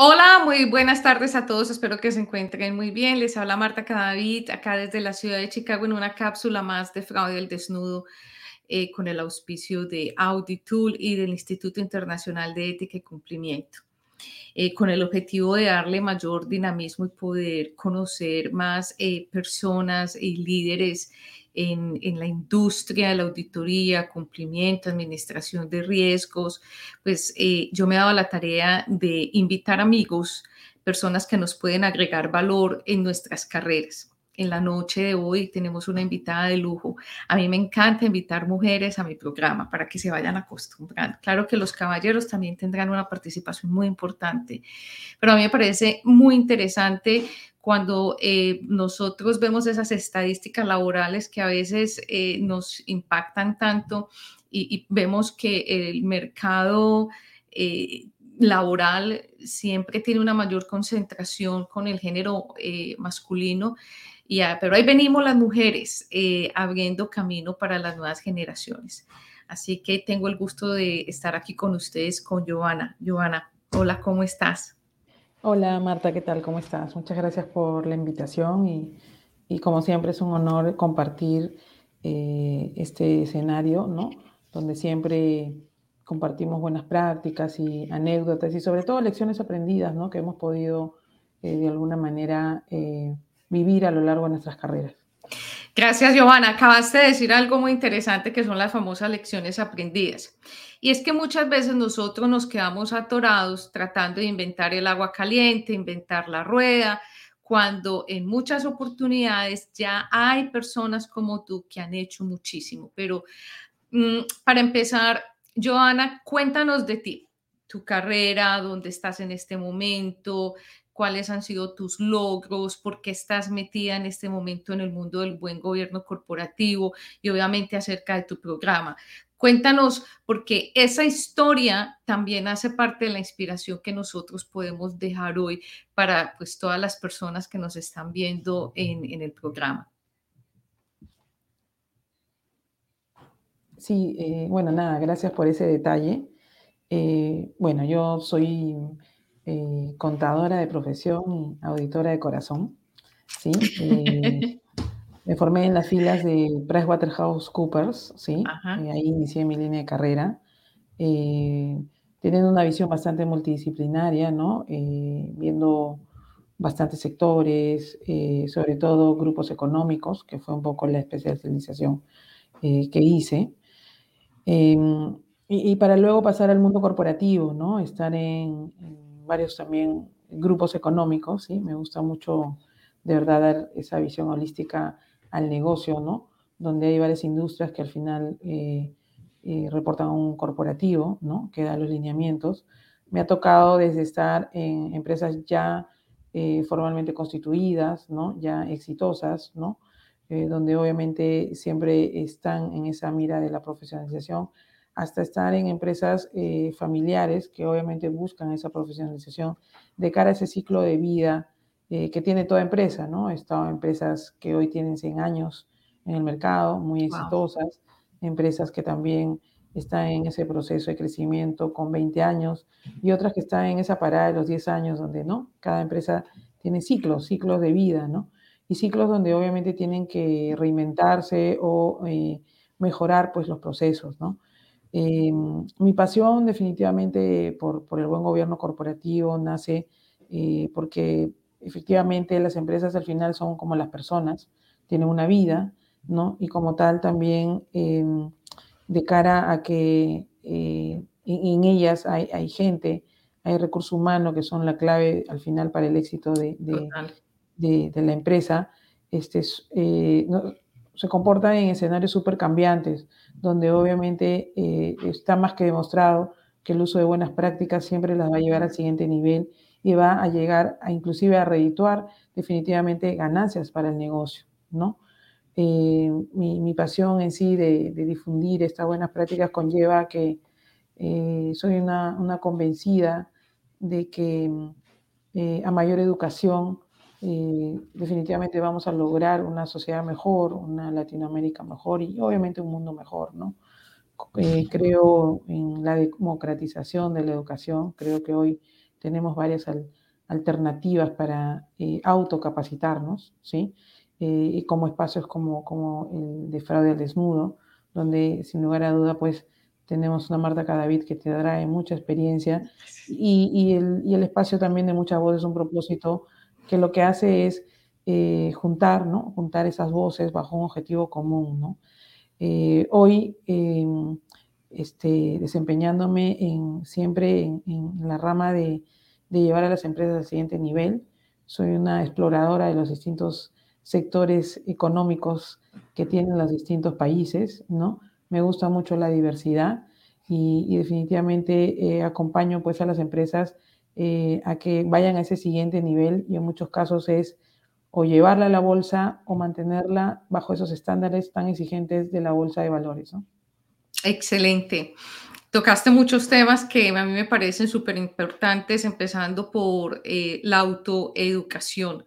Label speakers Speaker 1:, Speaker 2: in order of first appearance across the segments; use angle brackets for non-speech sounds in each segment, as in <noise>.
Speaker 1: Hola, muy buenas tardes a todos. Espero que se encuentren muy bien. Les habla Marta Cadavid, acá desde la ciudad de Chicago, en una cápsula más de Fraude del Desnudo, eh, con el auspicio de Audit Tool y del Instituto Internacional de Ética y Cumplimiento, eh, con el objetivo de darle mayor dinamismo y poder conocer más eh, personas y líderes en, la industria la auditoría, cumplimiento, administración de riesgos, pues eh, yo me he dado la tarea de invitar amigos, personas que nos pueden agregar valor en nuestras carreras. En la noche de hoy tenemos una invitada de lujo. A mí me encanta invitar mujeres a mi programa para que se vayan acostumbrando. Claro que los caballeros también tendrán una participación muy importante, pero a mí me parece muy interesante cuando eh, nosotros vemos esas estadísticas laborales que a veces eh, nos impactan tanto y, vemos que el mercado eh, laboral siempre tiene una mayor concentración con el género masculino, y, pero ahí venimos las mujeres abriendo camino para las nuevas generaciones. Así que tengo el gusto de estar aquí con ustedes, con Giovanna. Giovanna, hola, ¿cómo estás?
Speaker 2: Hola Marta, ¿qué tal? ¿Cómo estás? Muchas gracias por la invitación y, como siempre es un honor compartir eh, este escenario, ¿no? Donde siempre compartimos buenas prácticas y anécdotas y sobre todo lecciones aprendidas, ¿no? Que hemos podido eh, de alguna manera eh, vivir a lo largo de nuestras carreras.
Speaker 1: Gracias, Giovanna. Acabaste de decir algo muy interesante que son las famosas lecciones aprendidas. Y es que muchas veces nosotros nos quedamos atorados tratando de inventar el agua caliente, inventar la rueda, cuando en muchas oportunidades ya hay personas como tú que han hecho muchísimo. Pero mm, para empezar, Joana, cuéntanos de ti, tu carrera, dónde estás en este momento, cuáles han sido tus logros, por qué estás metida en este momento en el mundo del buen gobierno corporativo y obviamente acerca de tu programa. Cuéntanos, porque esa historia también hace parte de la inspiración que nosotros podemos dejar hoy para pues, todas las personas que nos están viendo en, el programa.
Speaker 2: Sí, eh, bueno, nada, gracias por ese detalle. Eh, bueno, yo soy eh, contadora de profesión y auditora de corazón. ¿sí? <laughs> Me formé en las filas de PricewaterhouseCoopers, ¿sí? Eh, ahí inicié mi línea de carrera, eh, teniendo una visión bastante multidisciplinaria, ¿no? Eh, viendo bastantes sectores, sobre todo grupos económicos, que fue un poco la especialización que hice. Em, y, para luego pasar al mundo corporativo, ¿no? Estar en, en varios también grupos económicos, ¿sí? Me gusta mucho, de verdad, dar esa visión holística al negocio, ¿no? Donde hay varias industrias que al final eh, eh, reportan un corporativo, ¿no? Que da los lineamientos. Me ha tocado desde estar en empresas ya eh, formalmente constituidas, ¿no? Ya exitosas, ¿no? donde obviamente siempre están en esa mira de la profesionalización, hasta estar en empresas familiares que obviamente buscan esa profesionalización de cara a ese ciclo de vida eh, que tiene toda empresa, ¿no? He estado en empresas que hoy tienen 100 años en el mercado, muy exitosas, empresas que también están en ese proceso de crecimiento con 20 años y otras que están en esa parada de los 10 años donde, ¿no? Cada empresa tiene ciclos, ciclos de vida, ¿no? Y ciclos donde obviamente tienen que reinventarse o eh, mejorar pues los procesos, ¿no? Eh, mi pasión definitivamente por, por, el buen gobierno corporativo nace porque efectivamente las empresas al final son como las personas, tienen una vida, ¿no? Y como tal también em, de cara a que eh, en, ellas hay, gente, hay recursos humanos que son la clave al final para el éxito de, la empresa, este, eh, se comportan en escenarios súper cambiantes, donde obviamente eh, está más que demostrado que el uso de buenas prácticas siempre las va a llevar al siguiente nivel y va a llegar a inclusive a redituar definitivamente ganancias para el negocio, ¿no? Eh, mi, pasión en sí de, difundir estas buenas prácticas conlleva que eh, soy una, convencida de que a mayor educación definitivamente vamos a lograr una sociedad mejor, una Latinoamérica mejor y obviamente un mundo mejor, ¿no? creo en la democratización de la educación, creo que hoy tenemos varias alternativas para eh, autocapacitarnos, ¿sí? y como espacios como, como el de fraude al desnudo, donde sin lugar a duda, pues tenemos una Marta Cadavid que te trae mucha experiencia y, el, espacio también de muchas voces, un propósito que lo que hace es eh, juntar, ¿no? Juntar esas voces bajo un objetivo común, ¿no? Eh, hoy, em, este, desempeñándome en, siempre en, la rama de, de, llevar a las empresas al siguiente nivel, soy una exploradora de los distintos sectores económicos que tienen los distintos países, ¿no? me gusta mucho la diversidad y, definitivamente eh, acompaño pues a las empresas eh, a que vayan a ese siguiente nivel y en muchos casos es o llevarla a la bolsa o mantenerla bajo esos estándares tan exigentes de la bolsa de valores.
Speaker 1: Excelente. Tocaste muchos temas que a mí me parecen súper importantes, empezando por eh, la autoeducación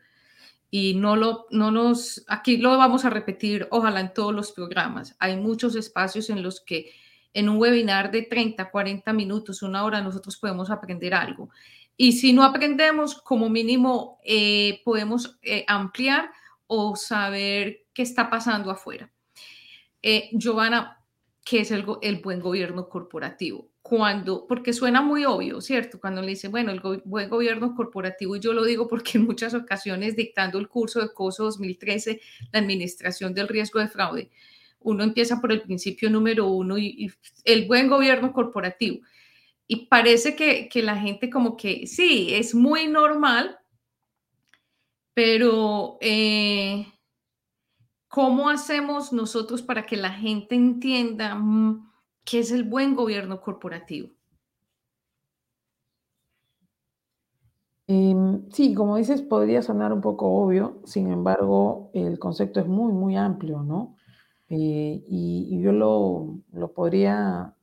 Speaker 1: y no lo, no nos, aquí lo vamos a repetir, ojalá en todos los programas. Hay muchos espacios en los que en un webinar de 30, 40 minutos, una hora, nosotros podemos aprender algo. Y si no aprendemos, como mínimo eh, podemos eh, ampliar o saber qué está pasando afuera. Eh, Giovanna, ¿qué es el, el buen gobierno corporativo? cuando, porque suena muy obvio, ¿cierto? Cuando le dice, bueno, el buen gobierno corporativo, y yo lo digo porque en muchas ocasiones dictando el curso de COSO 2013, la administración del riesgo de fraude, uno empieza por el principio número uno y, el buen gobierno corporativo. Y parece que, que la gente como que, sí, es muy normal, pero eh, ¿cómo hacemos nosotros para que la gente entienda? Mm, ¿Qué es el buen gobierno corporativo?
Speaker 2: Em, sí, como dices, podría sonar un poco obvio, sin embargo, el concepto es muy, muy amplio, ¿no? Eh, y, yo lo, podría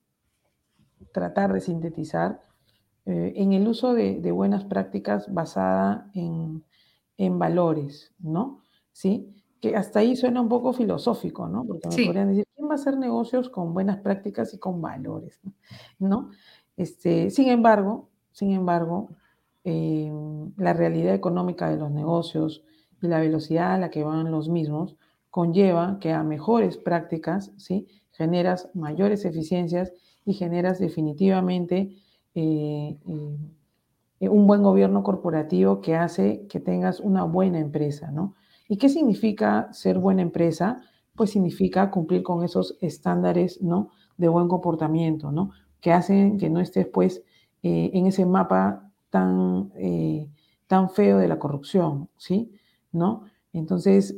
Speaker 2: tratar de sintetizar eh, en el uso de, buenas prácticas basada en, en, valores, ¿no? ¿Sí? Que hasta ahí suena un poco filosófico, ¿no? Porque me podrían decir, va a hacer negocios con buenas prácticas y con valores, <laughs> ¿no? Este, sin embargo, sin embargo, eh, la realidad económica de los negocios y la velocidad a la que van los mismos conlleva que a mejores prácticas, ¿sí? Generas mayores eficiencias y generas definitivamente eh, eh, un buen gobierno corporativo que hace que tengas una buena empresa, ¿no? ¿Y qué significa ser buena empresa? pues significa cumplir con esos estándares, ¿no? De buen comportamiento, ¿no? Que hacen que no estés, pues, eh, en ese mapa tan, tan feo de la corrupción, ¿sí? ¿No? Entonces,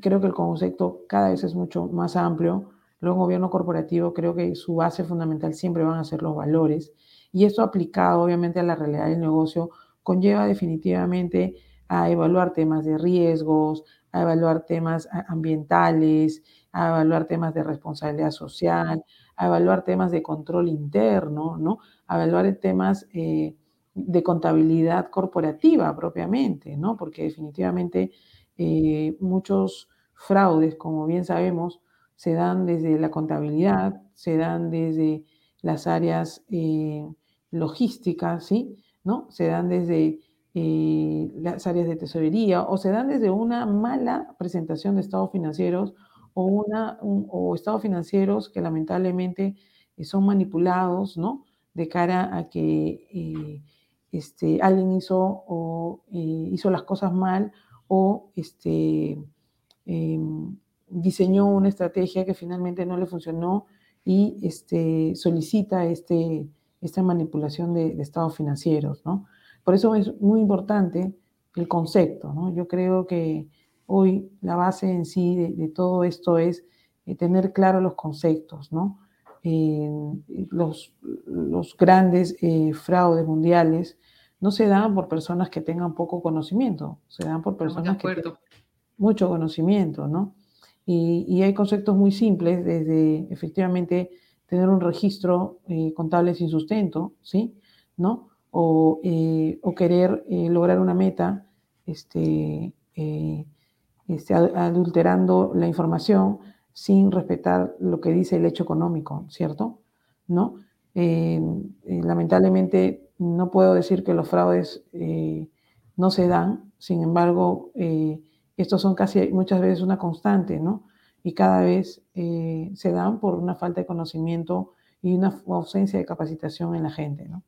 Speaker 2: creo que el concepto cada vez es mucho más amplio. Luego, gobierno corporativo, creo que su base fundamental siempre van a ser los valores. Y esto aplicado, obviamente, a la realidad del negocio, conlleva definitivamente a evaluar temas de riesgos, a evaluar temas ambientales, a evaluar temas de responsabilidad social, a evaluar temas de control interno, ¿no? A evaluar temas eh, de contabilidad corporativa propiamente, ¿no? Porque definitivamente eh, muchos fraudes, como bien sabemos, se dan desde la contabilidad, se dan desde las áreas eh, logísticas, ¿sí? ¿No? Se dan desde eh, las áreas de tesorería o se dan desde una mala presentación de estados financieros o, una, o estados financieros que lamentablemente eh, son manipulados, ¿no? De cara a que este, alguien hizo, o, hizo las cosas mal o este, em, diseñó una estrategia que finalmente no le funcionó y este, solicita este, esta manipulación de, de estados financieros, ¿no? Por eso es muy importante el concepto, ¿no? Yo creo que hoy la base en sí de, todo esto es eh, tener claros los conceptos, ¿no? los, los, grandes eh, fraudes mundiales no se dan por personas que tengan poco conocimiento, se dan por personas que mucho conocimiento, ¿no? Y, hay conceptos muy simples, desde efectivamente tener un registro eh, contable sin sustento, ¿sí? ¿No? Eh, o, querer eh, lograr una meta este, este adulterando la información sin respetar lo que dice el hecho económico, ¿cierto? ¿No? lamentablemente no puedo decir que los fraudes no se dan, sin embargo, estos son casi muchas veces una constante, ¿no? Y cada vez eh, se dan por una falta de conocimiento y una ausencia de capacitación en la gente, ¿no?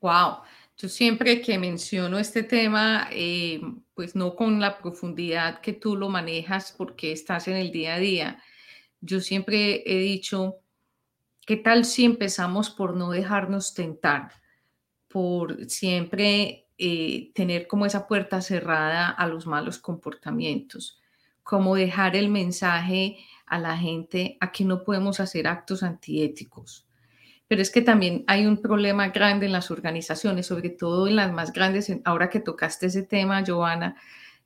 Speaker 1: Wow. Yo siempre que menciono este tema, eh, pues no con la profundidad que tú lo manejas porque estás en el día a día, yo siempre he dicho, ¿qué tal si empezamos por no dejarnos tentar? Por siempre eh, tener como esa puerta cerrada a los malos comportamientos, como dejar el mensaje a la gente a que no podemos hacer actos antiéticos. Pero es que también hay un problema grande en las organizaciones, sobre todo en las más grandes, ahora que tocaste ese tema, Joana,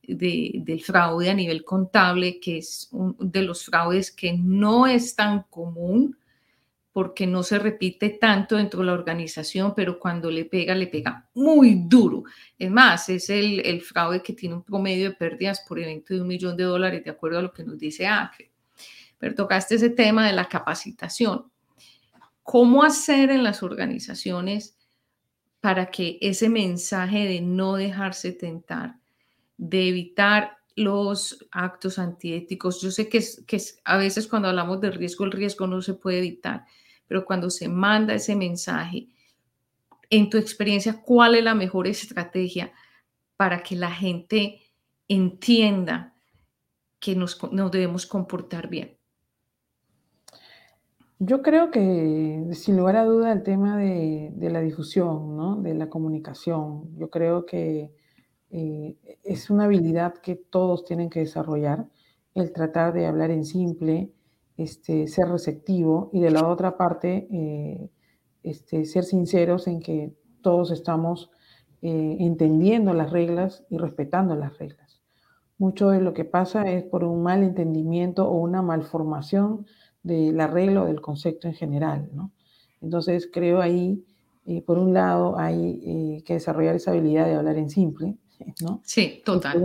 Speaker 1: del fraude a nivel contable, que es uno de los fraudes que no es tan común, porque no se repite tanto dentro de la organización, pero cuando le pega, le pega muy duro. Es más, es el, fraude que tiene un promedio de pérdidas por evento de un millón de dólares, de acuerdo a lo que nos dice ACRE. Pero tocaste ese tema de la capacitación. ¿Cómo hacer en las organizaciones para que ese mensaje de no dejarse tentar, de evitar los actos antiéticos, yo sé que, que a veces cuando hablamos de riesgo, el riesgo no se puede evitar, pero cuando se manda ese mensaje, en tu experiencia, ¿cuál es la mejor estrategia para que la gente entienda que nos, debemos comportar bien?
Speaker 2: Yo creo que, sin lugar a duda, el tema de, la difusión, ¿no? de la comunicación, yo creo que eh, es una habilidad que todos tienen que desarrollar, el tratar de hablar en simple, este, ser receptivo y de la otra parte, eh, este, ser sinceros en que todos estamos eh, entendiendo las reglas y respetando las reglas. Mucho de lo que pasa es por un mal entendimiento o una malformación de la regla o del concepto en general. ¿no? Entonces creo ahí, eh, por un lado, hay que desarrollar esa habilidad de hablar en simple, <laughs> ¿no?
Speaker 1: Sí, total.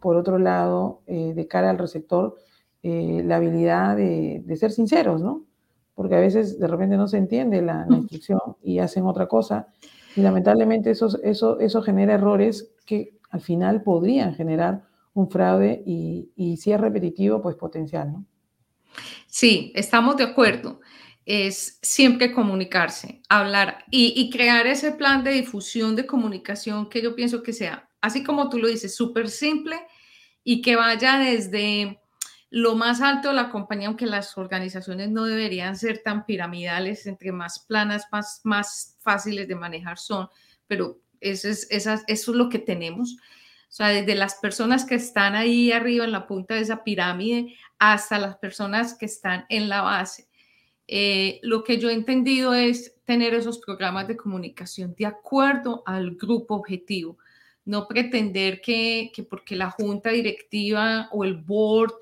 Speaker 2: por otro lado, de cara al receptor, eh, la habilidad de, ser sinceros, ¿no? Porque a veces de repente no se entiende la, instrucción y hacen otra cosa y lamentablemente eso, eso, eso genera errores que al final podrían generar un fraude y, y si es repetitivo, pues potencial, ¿no?
Speaker 1: Sí, estamos de acuerdo. Es siempre comunicarse, hablar y, y, crear ese plan de difusión de comunicación que yo pienso que sea, así como tú lo dices, súper simple y que vaya desde lo más alto de la compañía, aunque las organizaciones no deberían ser tan piramidales, entre más planas, más, más fáciles de manejar son, pero eso es, eso es lo que tenemos. O sea, desde las personas que están ahí arriba en la punta de esa pirámide hasta las personas que están en la base. Eh, lo que yo he entendido es tener esos programas de comunicación de acuerdo al grupo objetivo. No pretender que, que porque la junta directiva o el board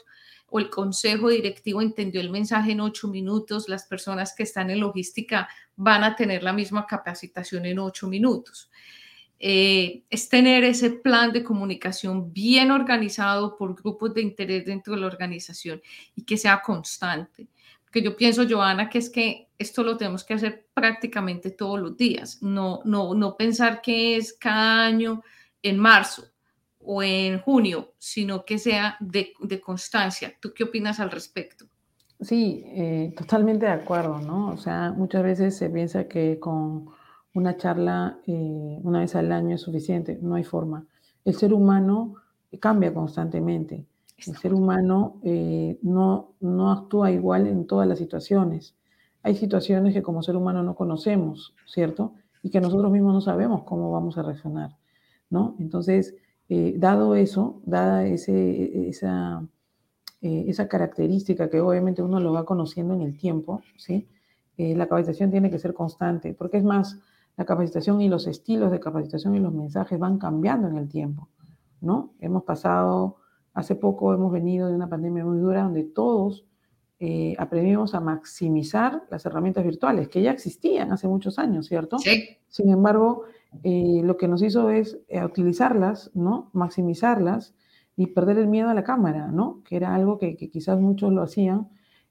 Speaker 1: o el consejo directivo entendió el mensaje en ocho minutos, las personas que están en logística van a tener la misma capacitación en ocho minutos. Eh, es tener ese plan de comunicación bien organizado por grupos de interés dentro de la organización y que sea constante. Porque yo pienso, Joana, que es que esto lo tenemos que hacer prácticamente todos los días, no, no, no pensar que es cada año en marzo o en junio, sino que sea de, constancia. ¿Tú qué opinas al respecto?
Speaker 2: Sí, eh, totalmente de acuerdo, ¿no? O sea, muchas veces se piensa que con una charla eh, una vez al año es suficiente, no hay forma. El ser humano cambia constantemente. El ser humano eh, no, no actúa igual en todas las situaciones. Hay situaciones que como ser humano no conocemos, ¿cierto? Y que nosotros mismos no sabemos cómo vamos a reaccionar, ¿no? Entonces, eh, dado eso, dada ese, esa, eh, esa, característica que obviamente uno lo va conociendo en el tiempo, ¿sí? Eh, la capacitación tiene que ser constante, porque es más, la capacitación y los estilos de capacitación y los mensajes van cambiando en el tiempo, ¿no? Hemos pasado, hace poco hemos venido de una pandemia muy dura donde todos aprendimos a maximizar las herramientas virtuales, que ya existían hace muchos años, ¿cierto?
Speaker 1: Sí.
Speaker 2: Sin embargo, eh, lo que nos hizo es eh, utilizarlas, ¿no? Maximizarlas y perder el miedo a la cámara, ¿no? Que era algo que, quizás muchos lo hacían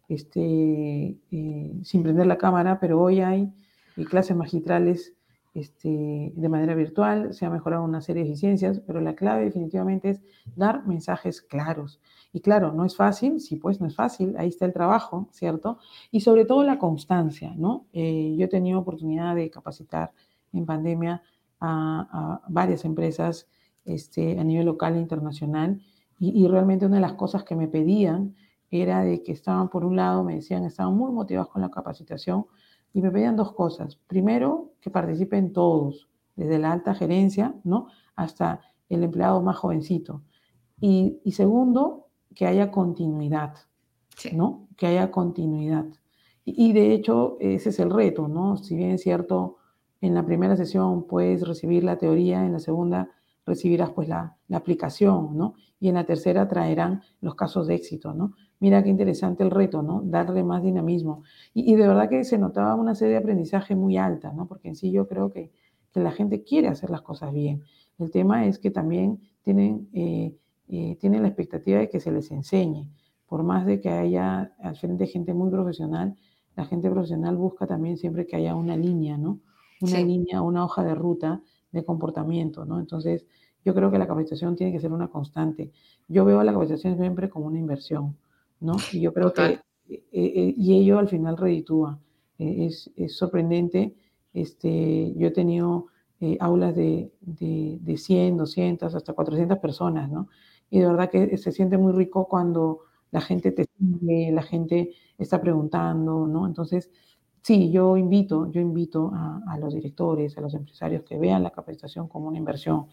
Speaker 2: este, eh, sin prender la cámara, pero hoy hay y clases magistrales este, de manera virtual, se ha mejorado una serie de eficiencias, pero la clave definitivamente es dar mensajes claros. Y claro, no es fácil, sí, pues no es fácil, ahí está el trabajo, ¿cierto? Y sobre todo la constancia, ¿no? Eh, yo he tenido oportunidad de capacitar en pandemia a, varias empresas este, a nivel local e internacional y, y realmente una de las cosas que me pedían era de que estaban, por un lado, me decían, estaban muy motivados con la capacitación, y me pedían dos cosas. Primero, que participen todos, desde la alta gerencia, ¿no? Hasta el empleado más jovencito. Y, segundo, que haya continuidad, ¿no? Que haya continuidad. Y, de hecho, ese es el reto, ¿no? Si bien es cierto, en la primera sesión puedes recibir la teoría, en la segunda recibirás pues la, aplicación, ¿no? Y en la tercera traerán los casos de éxito, ¿no? Mira qué interesante el reto, ¿no? Darle más dinamismo. Y, de verdad que se notaba una serie de aprendizaje muy alta, ¿no? Porque en sí yo creo que, la gente quiere hacer las cosas bien. El tema es que también tienen, eh, eh, tienen la expectativa de que se les enseñe. Por más de que haya al frente gente muy profesional, la gente profesional busca también siempre que haya una línea, ¿no? Una línea, una hoja de ruta de comportamiento, ¿no? Entonces, yo creo que la capacitación tiene que ser una constante. Yo veo la capacitación siempre como una inversión. ¿no? Y yo creo que, eh, eh, y ello al final reditúa. Eh, es, es, sorprendente. Este, yo he tenido aulas de, de, de, 100, 200, hasta 400 personas, ¿no? Y de verdad que se siente muy rico cuando la gente te sigue, la gente está preguntando, ¿no? Entonces, sí, yo invito, yo invito a, los directores, a los empresarios que vean la capacitación como una inversión.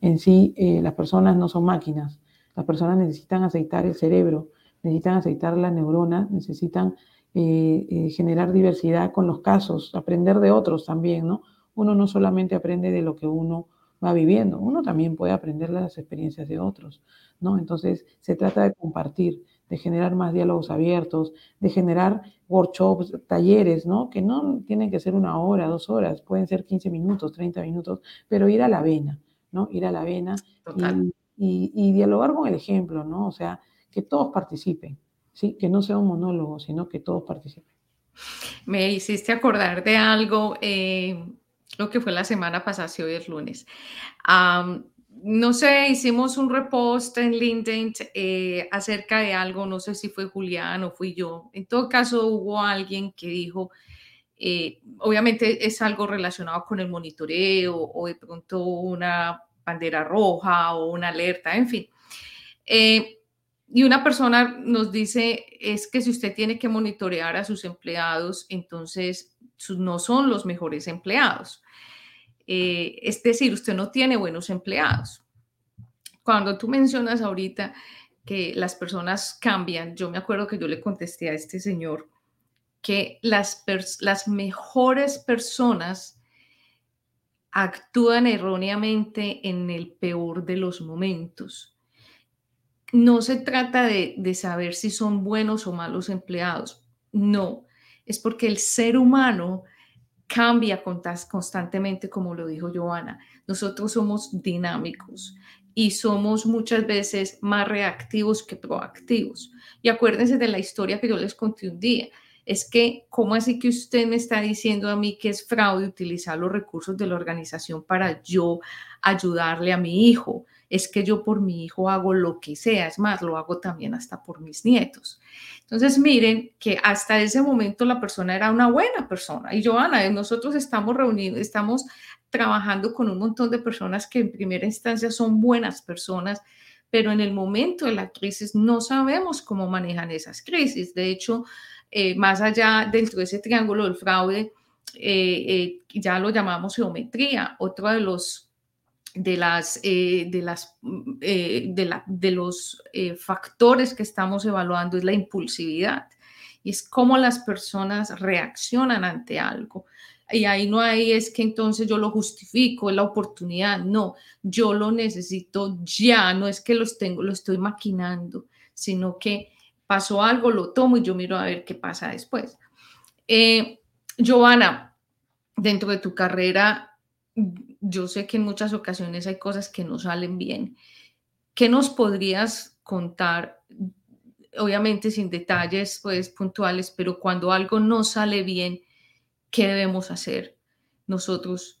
Speaker 2: En sí, las personas no son máquinas, las personas necesitan aceitar el cerebro, necesitan aceitar la neurona, necesitan eh, eh, generar diversidad con los casos, aprender de otros también, ¿no? Uno no solamente aprende de lo que uno va viviendo, uno también puede aprender de las experiencias de otros, ¿no? Entonces, se trata de compartir, de generar más diálogos abiertos, de generar workshops, talleres, ¿no? Que no tienen que ser una hora, dos horas, pueden ser 15 minutos, 30 minutos, pero ir a la vena, ¿no? Ir a la vena y, y, dialogar con el ejemplo, ¿no? O sea, que todos participen, ¿sí? que no sea un monólogo, sino que todos participen.
Speaker 1: Me hiciste acordar de algo, eh, lo que fue la semana pasada, si hoy es lunes. No sé, hicimos un repost en LinkedIn eh, acerca de algo, no sé si fue Julián o fui yo. En todo caso, hubo alguien que dijo, eh, obviamente es algo relacionado con el monitoreo o de pronto una bandera roja o una alerta, en fin. Y una persona nos dice, es que si usted tiene que monitorear a sus empleados, entonces no son los mejores empleados. Eh, es decir, usted no tiene buenos empleados. Cuando tú mencionas ahorita que las personas cambian, yo me acuerdo que yo le contesté a este señor que las, las mejores personas actúan erróneamente en el peor de los momentos no se trata de, saber si son buenos o malos empleados, no, es porque el ser humano cambia constantemente, como lo dijo Joana. Nosotros somos dinámicos y somos muchas veces más reactivos que proactivos. Y acuérdense de la historia que yo les conté un día. Es que, ¿cómo así que usted me está diciendo a mí que es fraude utilizar los recursos de la organización para yo ayudarle a mi hijo? Es que yo por mi hijo hago lo que sea, es más, lo hago también hasta por mis nietos. Entonces, miren que hasta ese momento la persona era una buena persona. Y Joana, nosotros estamos reunidos, estamos trabajando con un montón de personas que en primera instancia son buenas personas, pero en el momento de la crisis no sabemos cómo manejan esas crisis. De hecho, eh, más allá dentro de ese triángulo del fraude, eh, eh, ya lo llamamos geometría, otro de los de, las, eh, de, las, mm, eh, de, la, de los eh, factores que estamos evaluando es la impulsividad y es cómo las personas reaccionan ante algo. Y ahí no hay es que entonces yo lo justifico, es la oportunidad, no, yo lo necesito ya, no es que los tengo, lo estoy maquinando, sino que pasó algo, lo tomo y yo miro a ver qué pasa después. Giovanna, dentro de tu carrera yo sé que en muchas ocasiones hay cosas que no salen bien. ¿Qué nos podrías contar? Obviamente sin detalles pues puntuales, pero cuando algo no sale bien, ¿qué debemos hacer nosotros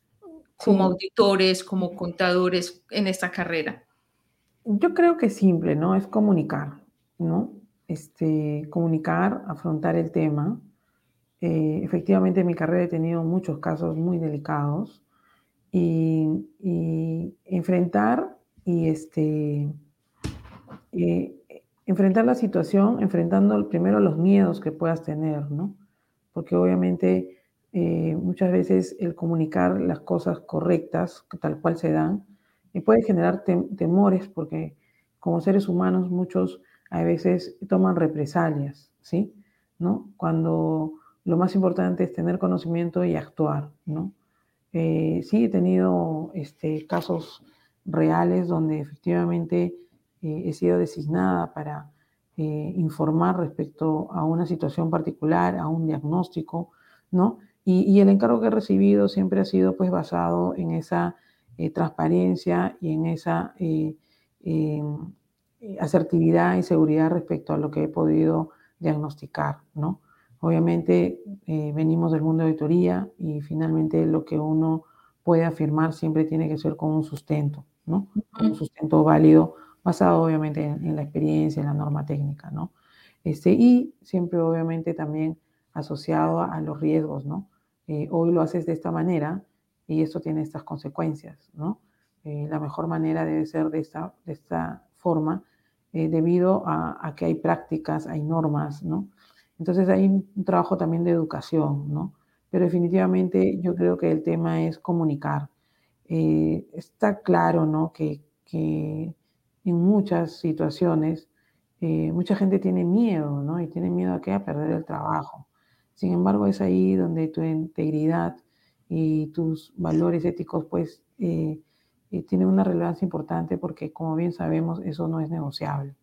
Speaker 1: como auditores, como contadores en esta carrera?
Speaker 2: Yo creo que es simple, ¿no? Es comunicar, ¿no? Este, comunicar, afrontar el tema. Eh, efectivamente, en mi carrera he tenido muchos casos muy delicados y, enfrentar y este, eh, enfrentar la situación, enfrentando primero los miedos que puedas tener, ¿no? Porque obviamente eh, muchas veces el comunicar las cosas correctas, tal cual se dan, puede generar temores porque como seres humanos muchos a veces toman represalias, ¿sí? ¿No? Cuando lo más importante es tener conocimiento y actuar, ¿no? Eh, sí he tenido este, casos reales donde efectivamente eh, he sido designada para informar respecto a una situación particular, a un diagnóstico, ¿no? Y, el encargo que he recibido siempre ha sido pues basado en esa eh, transparencia y en esa eh, eh, asertividad y seguridad respecto a lo que he podido diagnosticar, ¿no? Obviamente venimos del mundo de auditoría y finalmente lo que uno puede afirmar siempre tiene que ser con un sustento, ¿no? un sustento válido basado obviamente en, en, la experiencia, en la norma técnica, ¿no? Este, y siempre obviamente también asociado a, los riesgos, ¿no? Eh, hoy lo haces de esta manera y esto tiene estas consecuencias, ¿no? Eh, la mejor manera debe ser de esta, de esta forma eh, debido a, que hay prácticas, hay normas, ¿no? Entonces hay un trabajo también de educación, ¿no? Pero definitivamente yo creo que el tema es comunicar. está claro, ¿no? Que, que en muchas situaciones mucha gente tiene miedo, ¿no? Y tiene miedo a que a perder el trabajo. Sin embargo, es ahí donde tu integridad y tus valores éticos, pues, eh, eh, tienen una relevancia importante porque, como bien sabemos, eso no es negociable,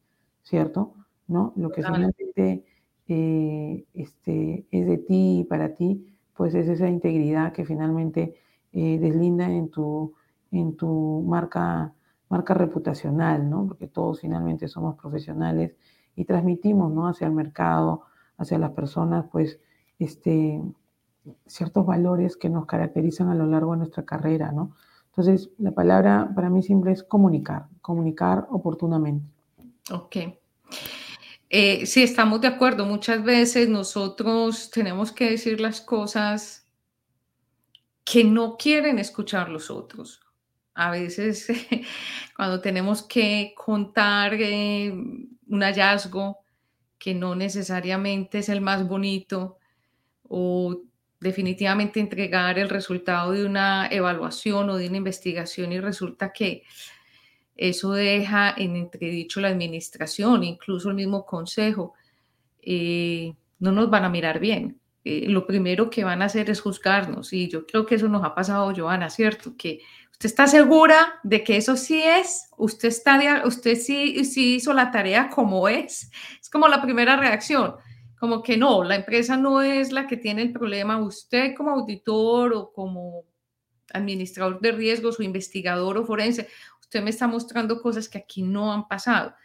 Speaker 2: ¿cierto? ¿No? Lo que finalmente eh, este, es de ti y para ti, pues es esa integridad que finalmente deslinda en tu, en tu marca, marca reputacional, ¿no? Porque todos finalmente somos profesionales y transmitimos, ¿no? Hacia el mercado, hacia las personas, pues, este, ciertos valores que nos caracterizan a lo largo de nuestra carrera, ¿no? Entonces, la palabra para mí siempre es comunicar, comunicar oportunamente.
Speaker 1: Ok. Eh, sí, estamos de acuerdo. Muchas veces nosotros tenemos que decir las cosas que no quieren escuchar los otros. A veces <laughs> cuando tenemos que contar eh, un hallazgo que no necesariamente es el más bonito, o definitivamente entregar el resultado de una evaluación o de una investigación y resulta que eso deja en entredicho la administración, incluso el mismo consejo, eh, no nos van a mirar bien. Eh, lo primero que van a hacer es juzgarnos y yo creo que eso nos ha pasado, Joana, ¿cierto? Que usted está segura de que eso sí es, usted, está, usted sí, sí hizo la tarea como es, es como la primera reacción como que no, la empresa no es la que tiene el problema, usted como auditor o como administrador de riesgos o investigador o forense, usted me está mostrando cosas que aquí no han pasado.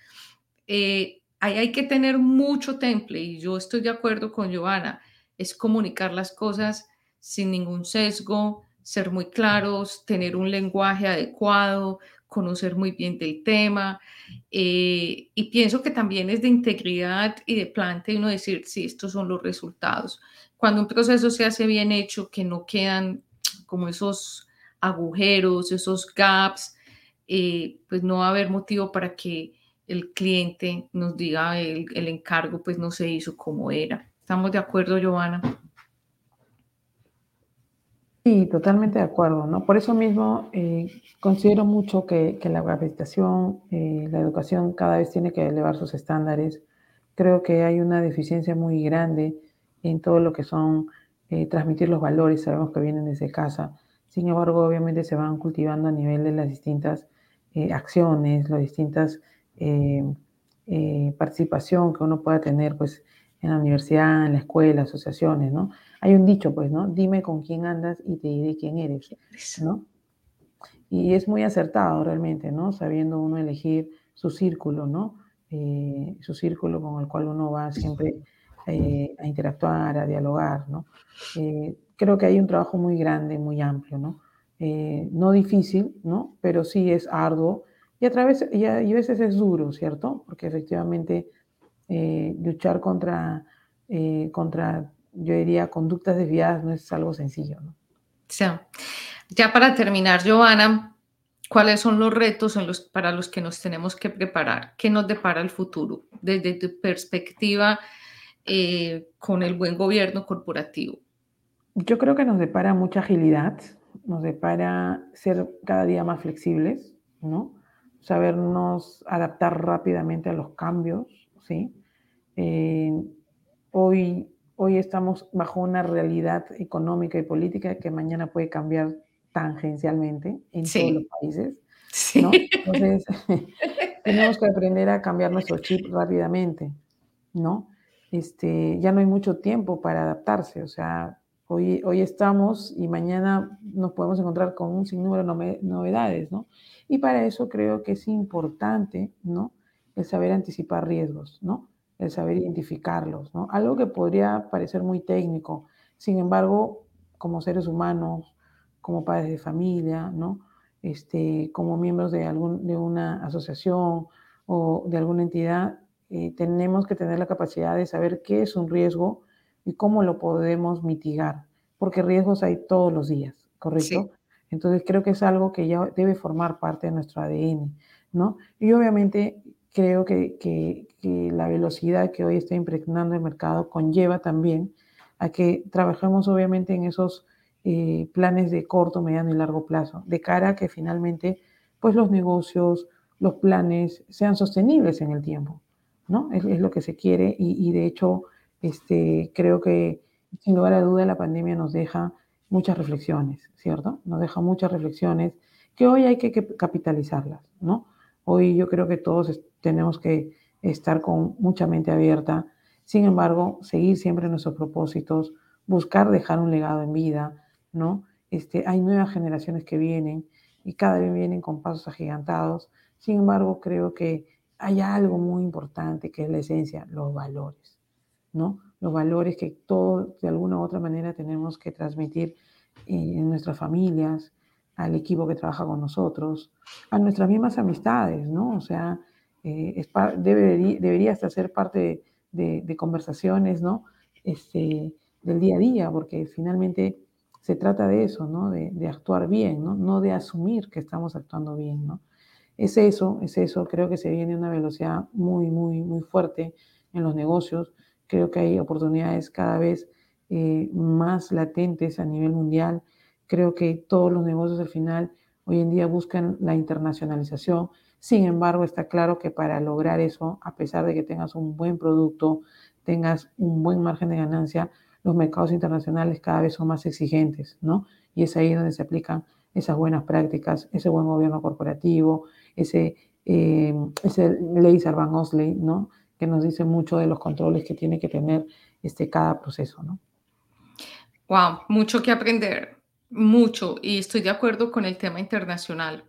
Speaker 1: Eh, ahí hay que tener mucho temple y yo estoy de acuerdo con Giovanna, es comunicar las cosas sin ningún sesgo, ser muy claros, tener un lenguaje adecuado, conocer muy bien del tema. Eh, y pienso que también es de integridad y de plante uno decir, sí, estos son los resultados. Cuando un proceso se hace bien hecho, que no quedan como esos agujeros, esos gaps, eh, pues no va a haber motivo para que el cliente nos diga el, el encargo pues no se hizo como era. ¿Estamos de acuerdo, Giovanna?
Speaker 2: Sí, totalmente de acuerdo, ¿no? Por eso mismo eh, considero mucho que, la capacitación, eh, la educación cada vez tiene que elevar sus estándares. Creo que hay una deficiencia muy grande en todo lo que son eh, transmitir los valores, sabemos que vienen desde casa. Sin embargo, obviamente se van cultivando a nivel de las distintas acciones, las distintas participación que uno pueda tener, pues, en la universidad, en la escuela, asociaciones, ¿no? Hay un dicho, pues, ¿no? Dime con quién andas y te diré quién eres, ¿no? Y es muy acertado realmente, ¿no? Sabiendo uno elegir su círculo, ¿no? Eh, su círculo con el cual uno va siempre eh, a interactuar, a dialogar, ¿no? Eh, creo que hay un trabajo muy grande, muy amplio, ¿no? Eh, no difícil, ¿no? Pero sí es arduo y a, través, y a, veces es duro, ¿cierto? Porque efectivamente luchar contra, contra, yo diría, conductas desviadas no es algo sencillo, ¿no?
Speaker 1: Sí. Ya para terminar, Giovanna, ¿cuáles son los retos en los, para los que nos tenemos que preparar? ¿Qué nos depara el futuro desde tu perspectiva eh, con el buen gobierno corporativo?
Speaker 2: Yo creo que nos depara mucha agilidad, nos depara ser cada día más flexibles, ¿no? Sabernos adaptar rápidamente a los cambios, ¿sí? Eh, hoy, hoy estamos bajo una realidad económica y política que mañana puede cambiar tangencialmente en todos los países. Sí. Entonces, <laughs> tenemos que aprender a cambiar nuestro chip rápidamente, ¿no? este, ya no hay mucho tiempo para adaptarse. O sea, hoy, estamos y mañana nos podemos encontrar con un sinnúmero de novedades, ¿no? Y para eso creo que es importante, ¿no? El saber anticipar riesgos, ¿no? El saber identificarlos, ¿no? Algo que podría parecer muy técnico. Sin embargo, como seres humanos, como padres de familia, ¿no? Este, como miembros de, algún, de una asociación o de alguna entidad, eh, tenemos que tener la capacidad de saber qué es un riesgo y cómo lo podemos mitigar, porque riesgos hay todos los días, ¿correcto? Entonces creo que es algo que ya debe formar parte de nuestro ADN, ¿no? Y obviamente creo que, que, la velocidad que hoy está impregnando el mercado conlleva también a que trabajemos obviamente en esos eh, planes de corto, mediano y largo plazo, de cara a que finalmente pues los negocios, los planes sean sostenibles en el tiempo. ¿no? Es, lo que se quiere y, de hecho este, creo que sin lugar a duda la pandemia nos deja muchas reflexiones, ¿cierto? Nos deja muchas reflexiones que hoy hay que, capitalizarlas, ¿no? Hoy yo creo que todos tenemos que estar con mucha mente abierta, sin embargo, seguir siempre nuestros propósitos, buscar dejar un legado en vida, ¿no? Este, hay nuevas generaciones que vienen y cada vez vienen con pasos agigantados. Sin embargo, creo que hay algo muy importante que es la esencia, los valores, ¿no? Los valores que todos de alguna u otra manera tenemos que transmitir eh, en nuestras familias, al equipo que trabaja con nosotros, a nuestras mismas amistades, ¿no? O sea, eh, debería, hasta ser parte de, conversaciones, ¿no? Este, del día a día, porque finalmente se trata de eso, ¿no? De, actuar bien, ¿no? No de asumir que estamos actuando bien, ¿no? Es eso, es eso. Creo que se viene una velocidad muy, muy, muy fuerte en los negocios. Creo que hay oportunidades cada vez eh, más latentes a nivel mundial. Creo que todos los negocios al final hoy en día buscan la internacionalización. Sin embargo, está claro que para lograr eso, a pesar de que tengas un buen producto, tengas un buen margen de ganancia, los mercados internacionales cada vez son más exigentes, ¿no? Y es ahí donde se aplican esas buenas prácticas, ese buen gobierno corporativo, ese, eh, ese ley Sarbanes-Oxley, ¿no? Que nos dice mucho de los controles que tiene que tener este, cada proceso, ¿no?
Speaker 1: Wow, mucho que aprender, mucho, y estoy de acuerdo con el tema internacional.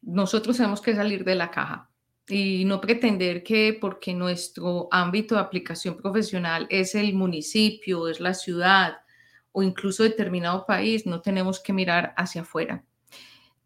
Speaker 1: Nosotros tenemos que salir de la caja y no pretender que porque nuestro ámbito de aplicación profesional es el municipio, es la ciudad o incluso determinado país, no tenemos que mirar hacia afuera.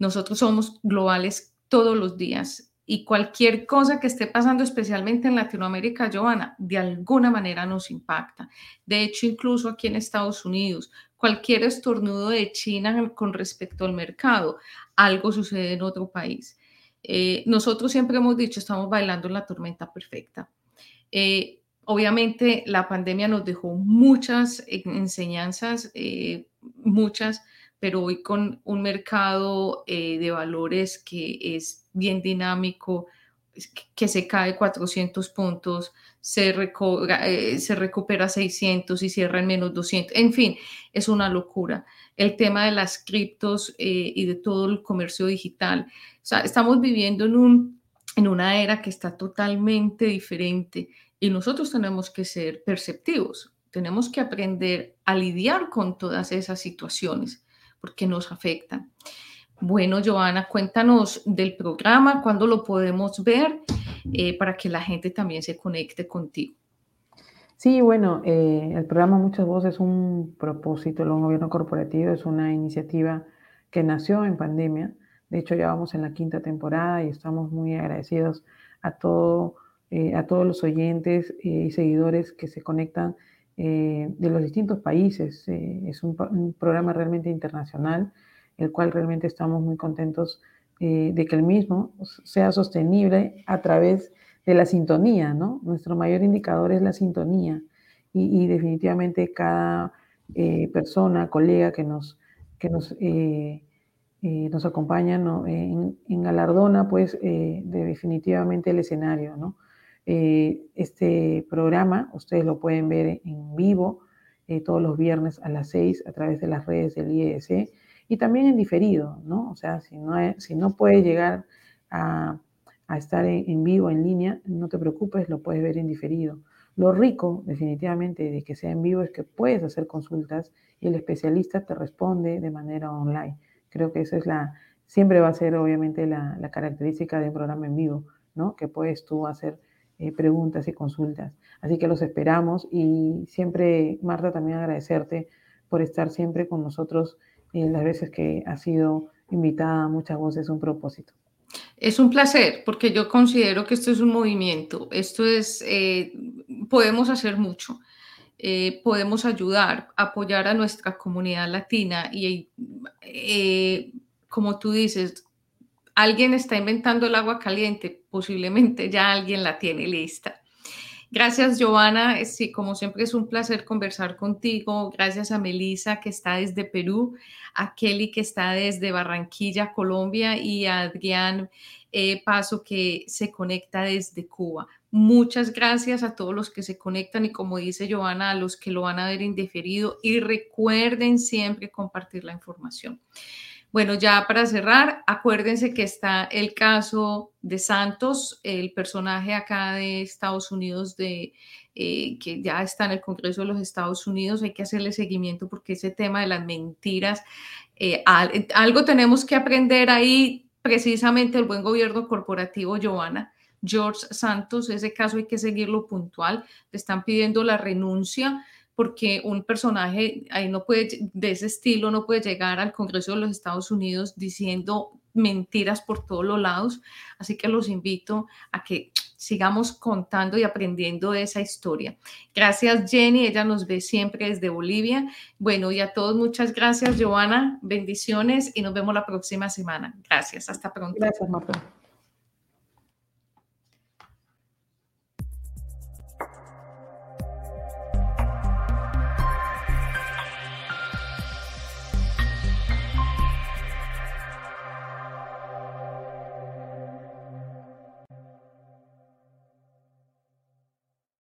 Speaker 1: Nosotros somos globales todos los días. Y cualquier cosa que esté pasando, especialmente en Latinoamérica, Joana, de alguna manera nos impacta. De hecho, incluso aquí en Estados Unidos, cualquier estornudo de China con respecto al mercado, algo sucede en otro país. Eh, nosotros siempre hemos dicho, estamos bailando la tormenta perfecta. Eh, obviamente, la pandemia nos dejó muchas enseñanzas, eh, muchas pero hoy con un mercado eh, de valores que es bien dinámico, que se cae 400 puntos, se, eh, se recupera 600 y cierra en menos 200. En fin, es una locura. El tema de las criptos eh, y de todo el comercio digital. O sea, estamos viviendo en, un, en una era que está totalmente diferente y nosotros tenemos que ser perceptivos. Tenemos que aprender a lidiar con todas esas situaciones porque nos afectan. Bueno, Joana, cuéntanos del programa, cuándo lo podemos ver, eh, para que la gente también se conecte contigo.
Speaker 2: Sí, bueno, eh, el programa Muchas Voces es un propósito un gobierno corporativo, es una iniciativa que nació en pandemia. De hecho, ya vamos en la quinta temporada y estamos muy agradecidos a, todo, eh, a todos los oyentes y seguidores que se conectan de los distintos países. es un, programa realmente internacional, el cual realmente estamos muy contentos de que el mismo sea sostenible a través de la sintonía, ¿no? Nuestro mayor indicador es la sintonía y, definitivamente cada eh, persona, colega que nos, que nos, eh, eh, nos acompaña ¿no? en, galardona, pues de definitivamente el escenario, ¿no? Este programa ustedes lo pueden ver en vivo todos los viernes a las 6 a través de las redes del IES y también en diferido, ¿no? O sea, si no, si no puede llegar a a estar en, vivo, en línea, no te preocupes, lo puedes ver en diferido. Lo rico, definitivamente, de que sea en vivo es que puedes hacer consultas y el especialista te responde de manera online. Creo que esa es la, siempre va a ser obviamente la, característica de un programa en vivo, ¿no? Que puedes tú hacer eh, preguntas y consultas. Así que los esperamos y siempre, Marta, también agradecerte por estar siempre con nosotros en las veces que has sido invitada a muchas voces, un propósito.
Speaker 1: Es un placer porque yo considero que esto es un movimiento, esto es, eh, podemos hacer mucho, eh, podemos ayudar, apoyar a nuestra comunidad latina y eh, como tú dices, alguien está inventando el agua caliente, posiblemente ya alguien la tiene lista. Gracias, Giovanna. Sí, como siempre es un placer conversar contigo. Gracias a Melissa, que está desde Perú, a Kelly, que está desde Barranquilla, Colombia, y a Adrián eh, Paso, que se conecta desde Cuba. Muchas gracias a todos los que se conectan y como dice Giovanna, a los que lo van a ver indiferido y recuerden siempre compartir la información. Bueno, ya para cerrar, acuérdense que está el caso de Santos, el personaje acá de Estados Unidos de eh, que ya está en el Congreso de los Estados Unidos, hay que hacerle seguimiento porque ese tema de las mentiras, eh, algo tenemos que aprender ahí, precisamente el buen gobierno corporativo, Giovanna. George Santos, ese caso hay que seguirlo puntual, le están pidiendo la renuncia porque un personaje ahí no puede, de ese estilo no puede llegar al Congreso de los Estados Unidos diciendo mentiras por todos los lados. Así que los invito a que sigamos contando y aprendiendo de esa historia. Gracias Jenny, ella nos ve siempre desde Bolivia. Bueno, y a todos muchas gracias Joana, bendiciones y nos vemos la próxima semana. Gracias, hasta pronto.
Speaker 2: Gracias Marta.